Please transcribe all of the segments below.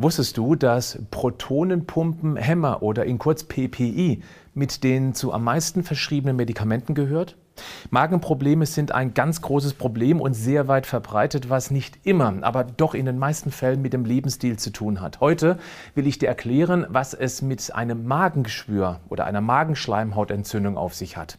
Wusstest du, dass Protonenpumpenhemmer oder in kurz PPI mit den zu am meisten verschriebenen Medikamenten gehört? Magenprobleme sind ein ganz großes Problem und sehr weit verbreitet, was nicht immer, aber doch in den meisten Fällen mit dem Lebensstil zu tun hat. Heute will ich dir erklären, was es mit einem Magengeschwür oder einer Magenschleimhautentzündung auf sich hat.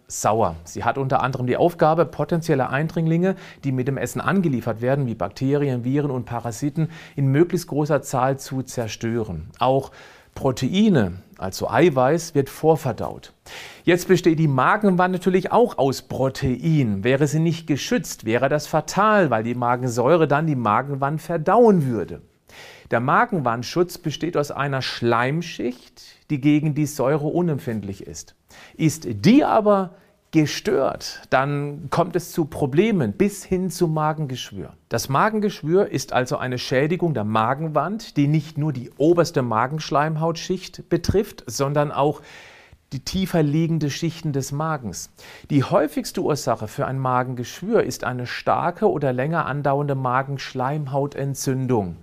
sauer. Sie hat unter anderem die Aufgabe, potenzielle Eindringlinge, die mit dem Essen angeliefert werden, wie Bakterien, Viren und Parasiten, in möglichst großer Zahl zu zerstören. Auch Proteine, also Eiweiß, wird vorverdaut. Jetzt besteht die Magenwand natürlich auch aus Protein. Wäre sie nicht geschützt, wäre das fatal, weil die Magensäure dann die Magenwand verdauen würde. Der Magenwandschutz besteht aus einer Schleimschicht, die gegen die Säure unempfindlich ist. Ist die aber gestört, dann kommt es zu Problemen bis hin zu Magengeschwür. Das Magengeschwür ist also eine Schädigung der Magenwand, die nicht nur die oberste Magenschleimhautschicht betrifft, sondern auch die tiefer liegende Schichten des Magens. Die häufigste Ursache für ein Magengeschwür ist eine starke oder länger andauernde Magenschleimhautentzündung.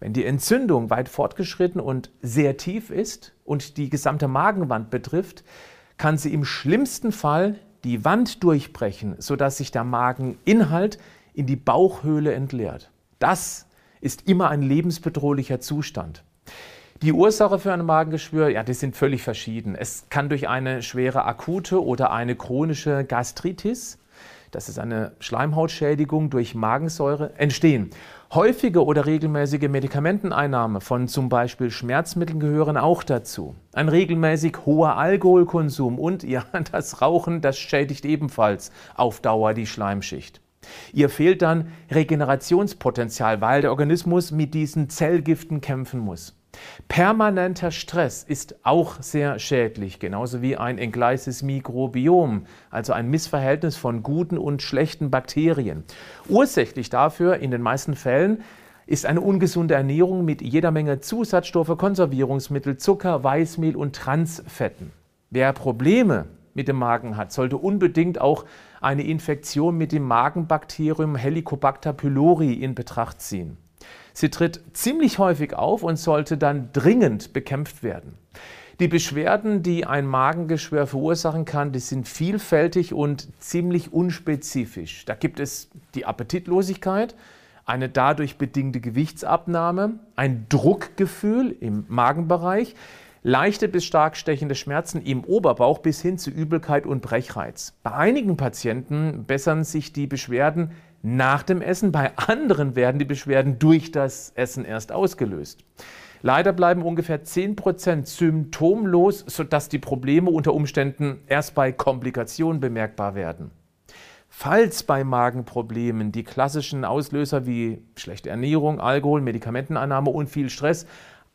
Wenn die Entzündung weit fortgeschritten und sehr tief ist und die gesamte Magenwand betrifft, kann sie im schlimmsten Fall die Wand durchbrechen, sodass sich der Mageninhalt in die Bauchhöhle entleert. Das ist immer ein lebensbedrohlicher Zustand. Die Ursache für ein Magengeschwür, ja, die sind völlig verschieden. Es kann durch eine schwere akute oder eine chronische Gastritis das ist eine Schleimhautschädigung durch Magensäure, entstehen. Häufige oder regelmäßige Medikamenteneinnahme von zum Beispiel Schmerzmitteln gehören auch dazu. Ein regelmäßig hoher Alkoholkonsum und ja, das Rauchen, das schädigt ebenfalls auf Dauer die Schleimschicht. Ihr fehlt dann Regenerationspotenzial, weil der Organismus mit diesen Zellgiften kämpfen muss. Permanenter Stress ist auch sehr schädlich, genauso wie ein entgleises Mikrobiom, also ein Missverhältnis von guten und schlechten Bakterien. Ursächlich dafür in den meisten Fällen ist eine ungesunde Ernährung mit jeder Menge Zusatzstoffe, Konservierungsmittel, Zucker, Weißmehl und Transfetten. Wer Probleme mit dem Magen hat, sollte unbedingt auch eine Infektion mit dem Magenbakterium Helicobacter pylori in Betracht ziehen. Sie tritt ziemlich häufig auf und sollte dann dringend bekämpft werden. Die Beschwerden, die ein Magengeschwür verursachen kann, die sind vielfältig und ziemlich unspezifisch. Da gibt es die Appetitlosigkeit, eine dadurch bedingte Gewichtsabnahme, ein Druckgefühl im Magenbereich, leichte bis stark stechende Schmerzen im Oberbauch bis hin zu Übelkeit und Brechreiz. Bei einigen Patienten bessern sich die Beschwerden nach dem Essen, bei anderen werden die Beschwerden durch das Essen erst ausgelöst. Leider bleiben ungefähr 10% symptomlos, sodass die Probleme unter Umständen erst bei Komplikationen bemerkbar werden. Falls bei Magenproblemen die klassischen Auslöser wie schlechte Ernährung, Alkohol, Medikamenteneinnahme und viel Stress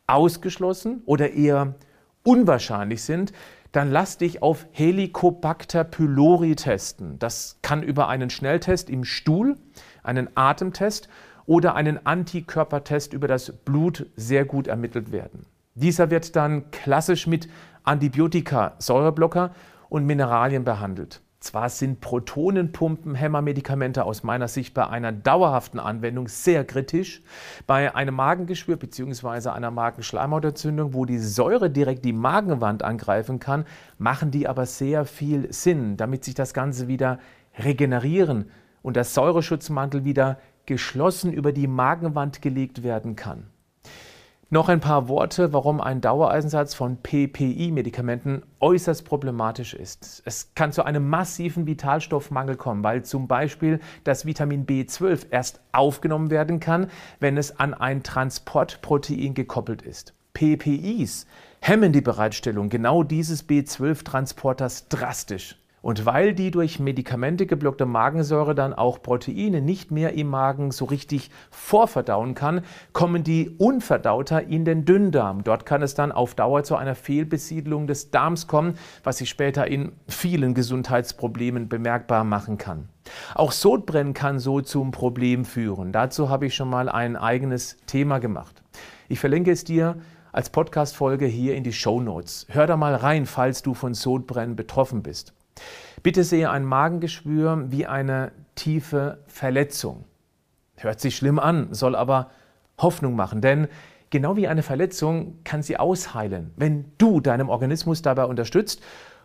ausgeschlossen oder eher unwahrscheinlich sind, dann lass dich auf Helicobacter pylori testen. Das kann über einen Schnelltest im Stuhl, einen Atemtest oder einen Antikörpertest über das Blut sehr gut ermittelt werden. Dieser wird dann klassisch mit Antibiotika, Säureblocker und Mineralien behandelt. Zwar sind Protonenpumpenhämmermedikamente aus meiner Sicht bei einer dauerhaften Anwendung sehr kritisch. Bei einem Magengeschwür bzw. einer Magenschleimhautentzündung, wo die Säure direkt die Magenwand angreifen kann, machen die aber sehr viel Sinn, damit sich das Ganze wieder regenerieren und der Säureschutzmantel wieder geschlossen über die Magenwand gelegt werden kann. Noch ein paar Worte, warum ein Dauereisensatz von PPI-Medikamenten äußerst problematisch ist. Es kann zu einem massiven Vitalstoffmangel kommen, weil zum Beispiel das Vitamin B12 erst aufgenommen werden kann, wenn es an ein Transportprotein gekoppelt ist. PPIs hemmen die Bereitstellung genau dieses B12-Transporters drastisch. Und weil die durch Medikamente geblockte Magensäure dann auch Proteine nicht mehr im Magen so richtig vorverdauen kann, kommen die unverdauter in den Dünndarm. Dort kann es dann auf Dauer zu einer Fehlbesiedlung des Darms kommen, was sich später in vielen Gesundheitsproblemen bemerkbar machen kann. Auch Sodbrennen kann so zum Problem führen. Dazu habe ich schon mal ein eigenes Thema gemacht. Ich verlinke es dir als Podcast-Folge hier in die Show Notes. Hör da mal rein, falls du von Sodbrennen betroffen bist. Bitte sehe ein Magengeschwür wie eine tiefe Verletzung. Hört sich schlimm an, soll aber Hoffnung machen, denn genau wie eine Verletzung kann sie ausheilen, wenn du deinem Organismus dabei unterstützt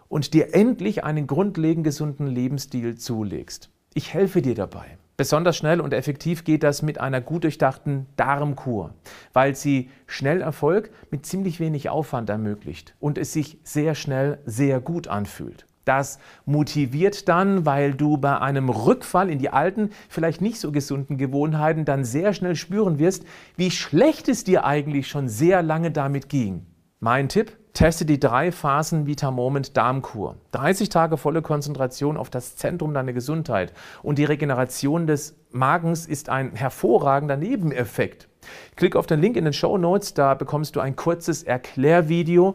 und dir endlich einen grundlegend gesunden Lebensstil zulegst. Ich helfe dir dabei. Besonders schnell und effektiv geht das mit einer gut durchdachten Darmkur, weil sie schnell Erfolg mit ziemlich wenig Aufwand ermöglicht und es sich sehr schnell sehr gut anfühlt. Das motiviert dann, weil du bei einem Rückfall in die alten, vielleicht nicht so gesunden Gewohnheiten dann sehr schnell spüren wirst, wie schlecht es dir eigentlich schon sehr lange damit ging. Mein Tipp, teste die drei Phasen Vita Moment Darmkur. 30 Tage volle Konzentration auf das Zentrum deiner Gesundheit und die Regeneration des Magens ist ein hervorragender Nebeneffekt. Klick auf den Link in den Show Notes, da bekommst du ein kurzes Erklärvideo,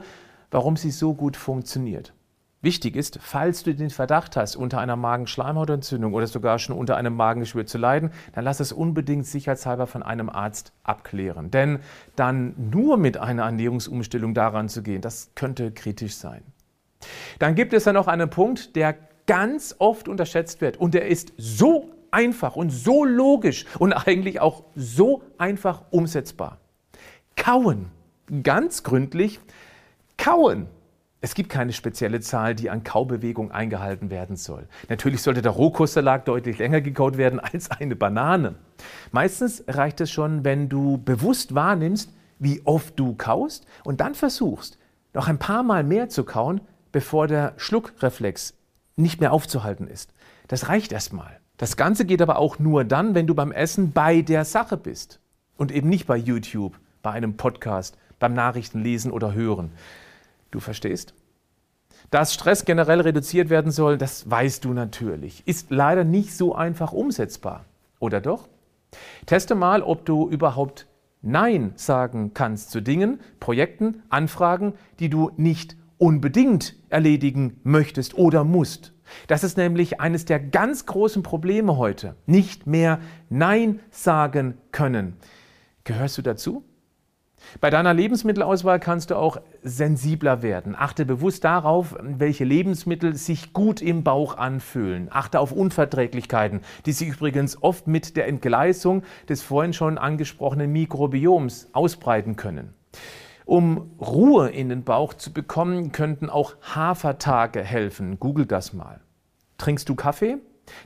warum sie so gut funktioniert. Wichtig ist, falls du den Verdacht hast, unter einer Magenschleimhautentzündung oder sogar schon unter einem Magengeschwür zu leiden, dann lass es unbedingt sicherheitshalber von einem Arzt abklären. Denn dann nur mit einer Ernährungsumstellung daran zu gehen, das könnte kritisch sein. Dann gibt es ja noch einen Punkt, der ganz oft unterschätzt wird und der ist so einfach und so logisch und eigentlich auch so einfach umsetzbar. Kauen. Ganz gründlich kauen. Es gibt keine spezielle Zahl, die an Kaubewegung eingehalten werden soll. Natürlich sollte der Rohkostsalat deutlich länger gekaut werden als eine Banane. Meistens reicht es schon, wenn du bewusst wahrnimmst, wie oft du kaust und dann versuchst, noch ein paar Mal mehr zu kauen, bevor der Schluckreflex nicht mehr aufzuhalten ist. Das reicht erstmal. Das Ganze geht aber auch nur dann, wenn du beim Essen bei der Sache bist und eben nicht bei YouTube, bei einem Podcast, beim Nachrichtenlesen oder Hören. Du verstehst? Dass Stress generell reduziert werden soll, das weißt du natürlich. Ist leider nicht so einfach umsetzbar. Oder doch? Teste mal, ob du überhaupt Nein sagen kannst zu Dingen, Projekten, Anfragen, die du nicht unbedingt erledigen möchtest oder musst. Das ist nämlich eines der ganz großen Probleme heute. Nicht mehr Nein sagen können. Gehörst du dazu? Bei deiner Lebensmittelauswahl kannst du auch sensibler werden. Achte bewusst darauf, welche Lebensmittel sich gut im Bauch anfühlen. Achte auf Unverträglichkeiten, die sich übrigens oft mit der Entgleisung des vorhin schon angesprochenen Mikrobioms ausbreiten können. Um Ruhe in den Bauch zu bekommen, könnten auch Hafertage helfen. Google das mal. Trinkst du Kaffee?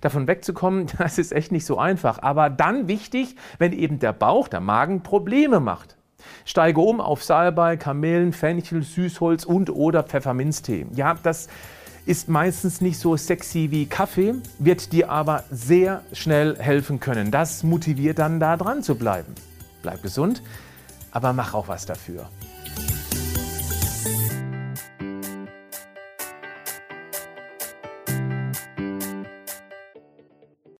Davon wegzukommen, das ist echt nicht so einfach. Aber dann wichtig, wenn eben der Bauch, der Magen Probleme macht. Steige um auf Salbei, Kamelen, Fenchel, Süßholz und oder Pfefferminztee. Ja, das ist meistens nicht so sexy wie Kaffee, wird dir aber sehr schnell helfen können. Das motiviert dann da dran zu bleiben. Bleib gesund, aber mach auch was dafür.